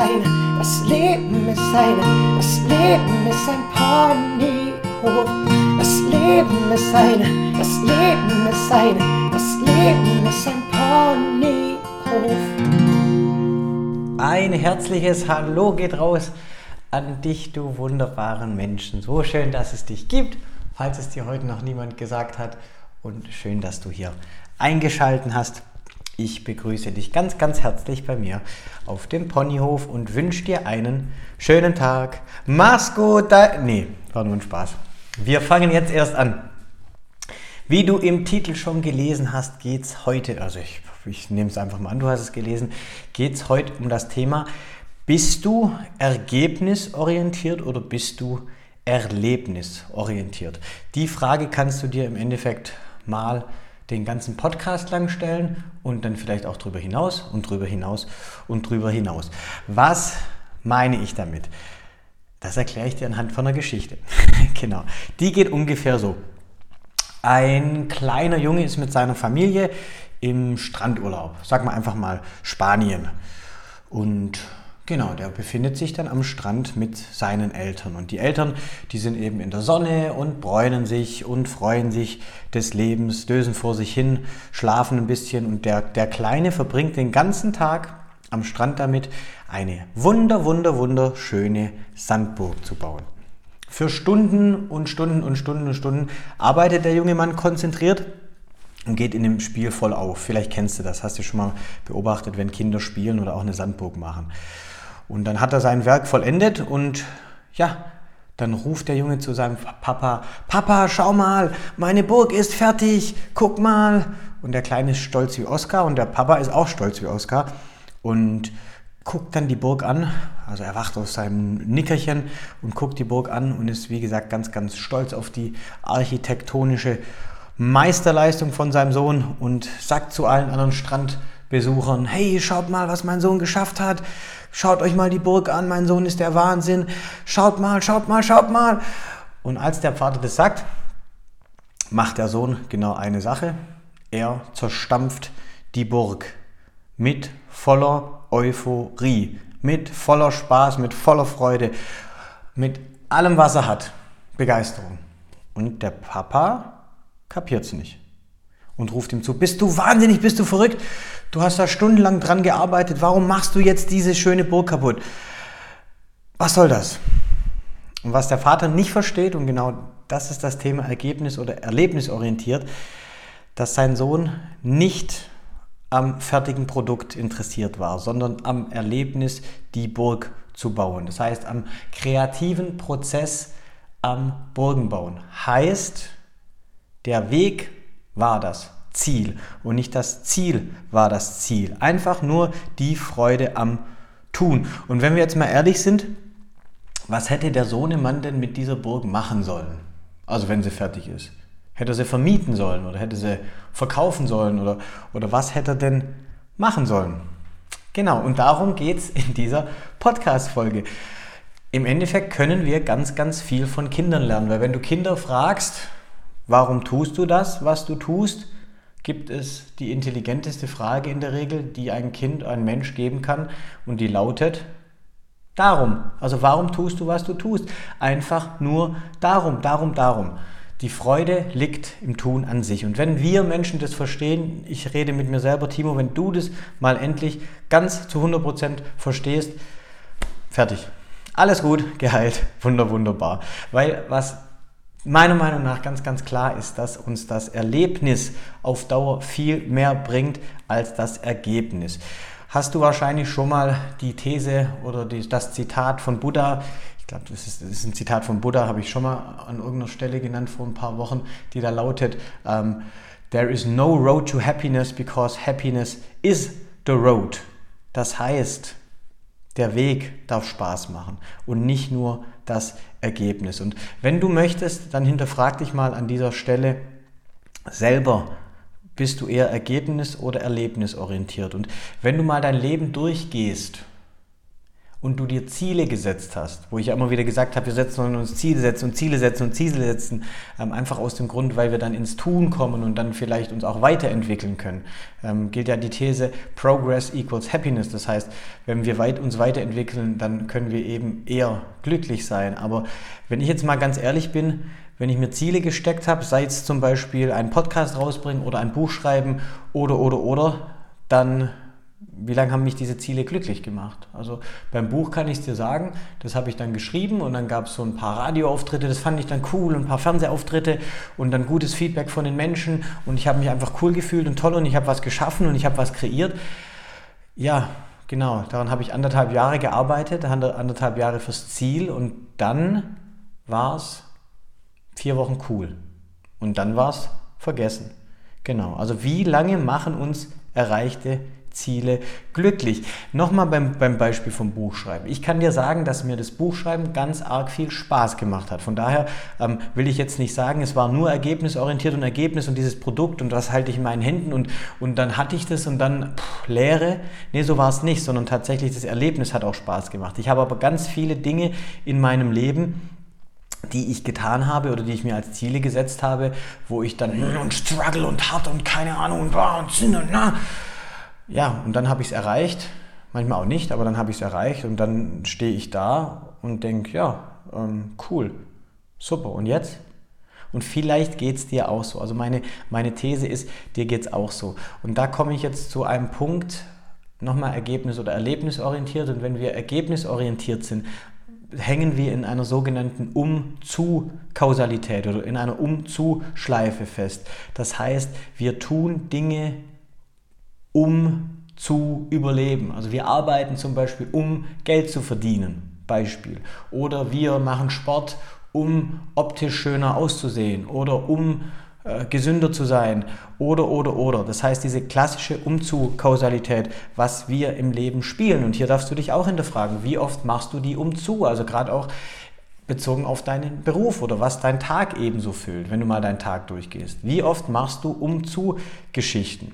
eine, das Leben ist eine, das Leben ist ein Ponyhof. Das Leben ist eine, das Leben ist eine, das Leben ist ein Ponyhof. Ein herzliches Hallo geht raus an dich, du wunderbaren Menschen. So schön, dass es dich gibt, falls es dir heute noch niemand gesagt hat. Und schön, dass du hier eingeschalten hast. Ich begrüße dich ganz, ganz herzlich bei mir auf dem Ponyhof und wünsche dir einen schönen Tag. Mach's gut. Nee, war nur ein Spaß. Wir fangen jetzt erst an. Wie du im Titel schon gelesen hast, geht es heute, also ich, ich nehme es einfach mal an, du hast es gelesen, geht es heute um das Thema, bist du ergebnisorientiert oder bist du erlebnisorientiert? Die Frage kannst du dir im Endeffekt mal den ganzen Podcast lang stellen und dann vielleicht auch drüber hinaus und drüber hinaus und drüber hinaus. Was meine ich damit? Das erkläre ich dir anhand von einer Geschichte. genau. Die geht ungefähr so. Ein kleiner Junge ist mit seiner Familie im Strandurlaub. Sag mal einfach mal Spanien. Und Genau, der befindet sich dann am Strand mit seinen Eltern. Und die Eltern, die sind eben in der Sonne und bräunen sich und freuen sich des Lebens, dösen vor sich hin, schlafen ein bisschen. Und der, der Kleine verbringt den ganzen Tag am Strand damit, eine wunder, wunder, wunderschöne Sandburg zu bauen. Für Stunden und Stunden und Stunden und Stunden arbeitet der junge Mann konzentriert und geht in dem Spiel voll auf. Vielleicht kennst du das, hast du schon mal beobachtet, wenn Kinder spielen oder auch eine Sandburg machen. Und dann hat er sein Werk vollendet und ja, dann ruft der Junge zu seinem Papa, Papa, schau mal, meine Burg ist fertig, guck mal. Und der Kleine ist stolz wie Oskar und der Papa ist auch stolz wie Oskar und guckt dann die Burg an. Also er wacht aus seinem Nickerchen und guckt die Burg an und ist, wie gesagt, ganz, ganz stolz auf die architektonische Meisterleistung von seinem Sohn und sagt zu allen anderen Strandbesuchern, hey, schaut mal, was mein Sohn geschafft hat. Schaut euch mal die Burg an, mein Sohn ist der Wahnsinn. Schaut mal, schaut mal, schaut mal. Und als der Vater das sagt, macht der Sohn genau eine Sache. Er zerstampft die Burg mit voller Euphorie, mit voller Spaß, mit voller Freude, mit allem, was er hat. Begeisterung. Und der Papa kapiert es nicht und ruft ihm zu, bist du wahnsinnig, bist du verrückt? Du hast da stundenlang dran gearbeitet, warum machst du jetzt diese schöne Burg kaputt? Was soll das? Und was der Vater nicht versteht, und genau das ist das Thema Ergebnis oder erlebnisorientiert, dass sein Sohn nicht am fertigen Produkt interessiert war, sondern am Erlebnis, die Burg zu bauen. Das heißt, am kreativen Prozess am Burgenbauen. Heißt, der Weg war das Ziel und nicht das Ziel war das Ziel. Einfach nur die Freude am Tun. Und wenn wir jetzt mal ehrlich sind, was hätte der Sohnemann denn mit dieser Burg machen sollen? Also wenn sie fertig ist. Hätte er sie vermieten sollen oder hätte sie verkaufen sollen oder, oder was hätte er denn machen sollen? Genau, und darum geht es in dieser Podcast-Folge. Im Endeffekt können wir ganz, ganz viel von Kindern lernen, weil wenn du Kinder fragst, Warum tust du das, was du tust? Gibt es die intelligenteste Frage in der Regel, die ein Kind, ein Mensch geben kann und die lautet, darum. Also warum tust du, was du tust? Einfach nur darum, darum, darum. Die Freude liegt im Tun an sich. Und wenn wir Menschen das verstehen, ich rede mit mir selber, Timo, wenn du das mal endlich ganz zu 100% verstehst, fertig. Alles gut, geheilt, wunder, wunderbar. Weil was meiner Meinung nach ganz, ganz klar ist, dass uns das Erlebnis auf Dauer viel mehr bringt als das Ergebnis. Hast du wahrscheinlich schon mal die These oder die, das Zitat von Buddha, ich glaube, das ist, das ist, ein Zitat von Buddha, habe ich schon mal an irgendeiner Stelle genannt vor ein paar Wochen, die da lautet, um, ähm, There is no road to happiness because happiness is the road. Das heißt, der Weg darf Spaß machen und nicht nur das Ergebnis. Und wenn du möchtest, dann hinterfrag dich mal an dieser Stelle selber, bist du eher ergebnis- oder erlebnisorientiert? Und wenn du mal dein Leben durchgehst und du dir Ziele gesetzt hast, wo ich ja immer wieder gesagt habe, wir setzen uns Ziele setzen und Ziele setzen und Ziele setzen, ähm, einfach aus dem Grund, weil wir dann ins Tun kommen und dann vielleicht uns auch weiterentwickeln können, ähm, gilt ja die These Progress equals Happiness. Das heißt, wenn wir weit, uns weiterentwickeln, dann können wir eben eher glücklich sein. Aber wenn ich jetzt mal ganz ehrlich bin, wenn ich mir Ziele gesteckt habe, sei es zum Beispiel einen Podcast rausbringen oder ein Buch schreiben oder oder oder, dann wie lange haben mich diese Ziele glücklich gemacht? Also beim Buch kann ich es dir sagen, das habe ich dann geschrieben und dann gab es so ein paar Radioauftritte, das fand ich dann cool, und ein paar Fernsehauftritte und dann gutes Feedback von den Menschen und ich habe mich einfach cool gefühlt und toll und ich habe was geschaffen und ich habe was kreiert. Ja, genau, daran habe ich anderthalb Jahre gearbeitet, anderthalb Jahre fürs Ziel und dann war es vier Wochen cool und dann war es vergessen. Genau, also wie lange machen uns erreichte Ziele glücklich. Nochmal beim, beim Beispiel vom Buchschreiben. Ich kann dir sagen, dass mir das Buchschreiben ganz arg viel Spaß gemacht hat. Von daher ähm, will ich jetzt nicht sagen, es war nur ergebnisorientiert und Ergebnis und dieses Produkt und das halte ich in meinen Händen und, und dann hatte ich das und dann pff, Leere. Nee, so war es nicht, sondern tatsächlich das Erlebnis hat auch Spaß gemacht. Ich habe aber ganz viele Dinge in meinem Leben, die ich getan habe oder die ich mir als Ziele gesetzt habe, wo ich dann und struggle und hart und keine Ahnung und, und Sinn und na, ja, und dann habe ich es erreicht, manchmal auch nicht, aber dann habe ich es erreicht und dann stehe ich da und denke, ja, ähm, cool, super, und jetzt? Und vielleicht geht es dir auch so. Also meine, meine These ist, dir geht es auch so. Und da komme ich jetzt zu einem Punkt, nochmal ergebnis- oder erlebnisorientiert. Und wenn wir ergebnisorientiert sind, hängen wir in einer sogenannten Um-zu-Kausalität oder in einer Um-zu-Schleife fest. Das heißt, wir tun Dinge um zu überleben. Also wir arbeiten zum Beispiel, um Geld zu verdienen, Beispiel. Oder wir machen Sport, um optisch schöner auszusehen oder um äh, gesünder zu sein oder oder oder. Das heißt, diese klassische Umzu-Kausalität, was wir im Leben spielen. Und hier darfst du dich auch hinterfragen, wie oft machst du die umzu? Also gerade auch bezogen auf deinen Beruf oder was dein Tag ebenso füllt, wenn du mal deinen Tag durchgehst. Wie oft machst du Umzu-Geschichten?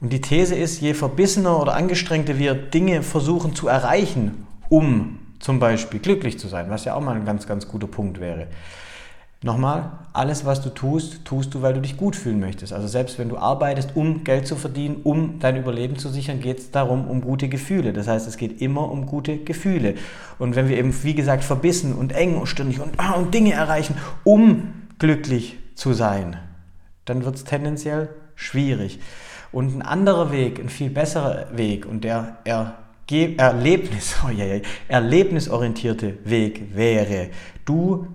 Und die These ist, je verbissener oder angestrengter wir Dinge versuchen zu erreichen, um zum Beispiel glücklich zu sein, was ja auch mal ein ganz, ganz guter Punkt wäre. Nochmal, alles, was du tust, tust du, weil du dich gut fühlen möchtest. Also selbst wenn du arbeitest, um Geld zu verdienen, um dein Überleben zu sichern, geht es darum, um gute Gefühle. Das heißt, es geht immer um gute Gefühle. Und wenn wir eben, wie gesagt, verbissen und eng und ständig und, ah, und Dinge erreichen, um glücklich zu sein, dann wird es tendenziell schwierig. Und ein anderer Weg, ein viel besserer Weg und der Erge Erlebnis, oh ja, erlebnisorientierte Weg wäre, du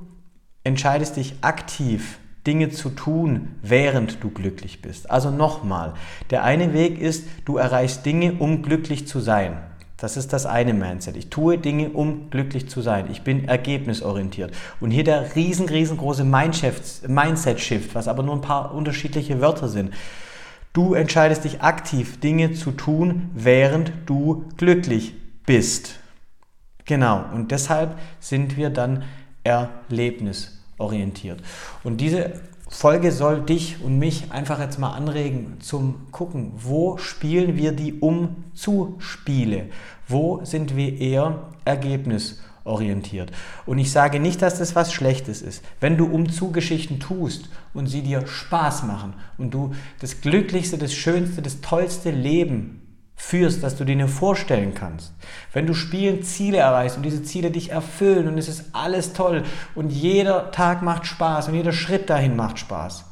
entscheidest dich aktiv, Dinge zu tun, während du glücklich bist. Also nochmal, der eine Weg ist, du erreichst Dinge, um glücklich zu sein. Das ist das eine Mindset. Ich tue Dinge, um glücklich zu sein. Ich bin ergebnisorientiert. Und hier der riesen, riesengroße Mindset-Shift, was aber nur ein paar unterschiedliche Wörter sind. Du entscheidest dich aktiv, Dinge zu tun, während du glücklich bist. Genau, und deshalb sind wir dann erlebnisorientiert. Und diese Folge soll dich und mich einfach jetzt mal anregen zum Gucken, wo spielen wir die Um-zu-Spiele? Wo sind wir eher ergebnisorientiert? Orientiert. Und ich sage nicht, dass das was Schlechtes ist. Wenn du Umzugeschichten tust und sie dir Spaß machen und du das glücklichste, das schönste, das tollste Leben führst, das du dir nur vorstellen kannst. Wenn du spielen Ziele erreichst und diese Ziele dich erfüllen und es ist alles toll und jeder Tag macht Spaß und jeder Schritt dahin macht Spaß,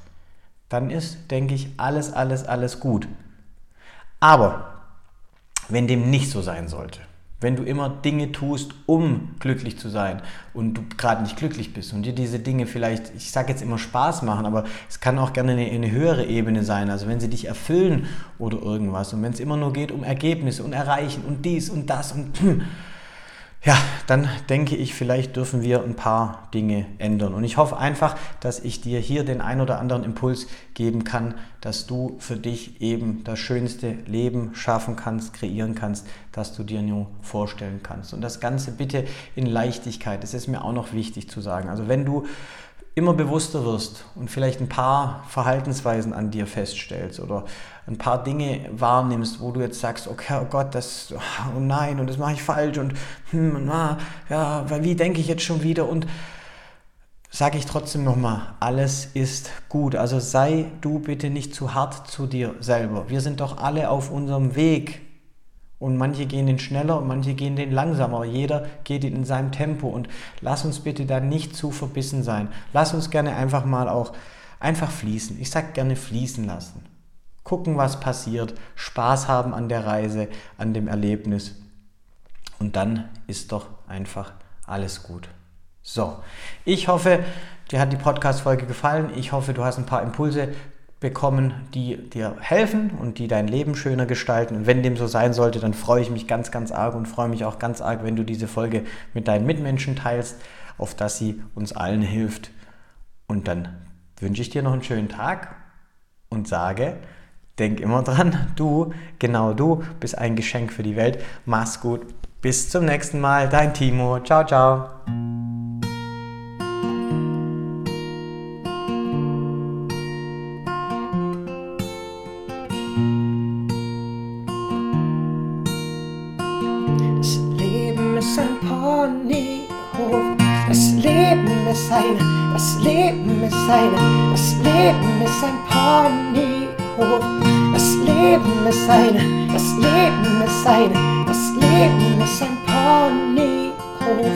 dann ist, denke ich, alles, alles, alles gut. Aber wenn dem nicht so sein sollte, wenn du immer Dinge tust, um glücklich zu sein und du gerade nicht glücklich bist und dir diese Dinge vielleicht, ich sage jetzt immer Spaß machen, aber es kann auch gerne eine, eine höhere Ebene sein, also wenn sie dich erfüllen oder irgendwas und wenn es immer nur geht um Ergebnisse und Erreichen und dies und das und ja, dann denke ich, vielleicht dürfen wir ein paar Dinge ändern. Und ich hoffe einfach, dass ich dir hier den ein oder anderen Impuls geben kann, dass du für dich eben das schönste Leben schaffen kannst, kreieren kannst, das du dir nur vorstellen kannst. Und das Ganze bitte in Leichtigkeit. Das ist mir auch noch wichtig zu sagen. Also wenn du immer bewusster wirst und vielleicht ein paar Verhaltensweisen an dir feststellst oder ein paar Dinge wahrnimmst, wo du jetzt sagst, okay, oh Gott, das, oh nein, und das mache ich falsch und hm, na, ja, weil wie denke ich jetzt schon wieder und sage ich trotzdem nochmal, alles ist gut. Also sei du bitte nicht zu hart zu dir selber. Wir sind doch alle auf unserem Weg. Und manche gehen den schneller und manche gehen den langsamer. Jeder geht in seinem Tempo. Und lass uns bitte da nicht zu verbissen sein. Lass uns gerne einfach mal auch einfach fließen. Ich sage gerne fließen lassen. Gucken, was passiert. Spaß haben an der Reise, an dem Erlebnis. Und dann ist doch einfach alles gut. So, ich hoffe, dir hat die Podcast-Folge gefallen. Ich hoffe, du hast ein paar Impulse bekommen, die dir helfen und die dein Leben schöner gestalten. Und wenn dem so sein sollte, dann freue ich mich ganz, ganz arg und freue mich auch ganz arg, wenn du diese Folge mit deinen Mitmenschen teilst, auf dass sie uns allen hilft. Und dann wünsche ich dir noch einen schönen Tag und sage, denk immer dran, du, genau du, bist ein Geschenk für die Welt. Mach's gut. Bis zum nächsten Mal. Dein Timo. Ciao, ciao. Ponyhof. Das Leben ist eine, das Leben ist eine, das Leben ist ein Ponyhof. Das Leben ist eine, das Leben ist eine, das Leben ist ein Ponyhof.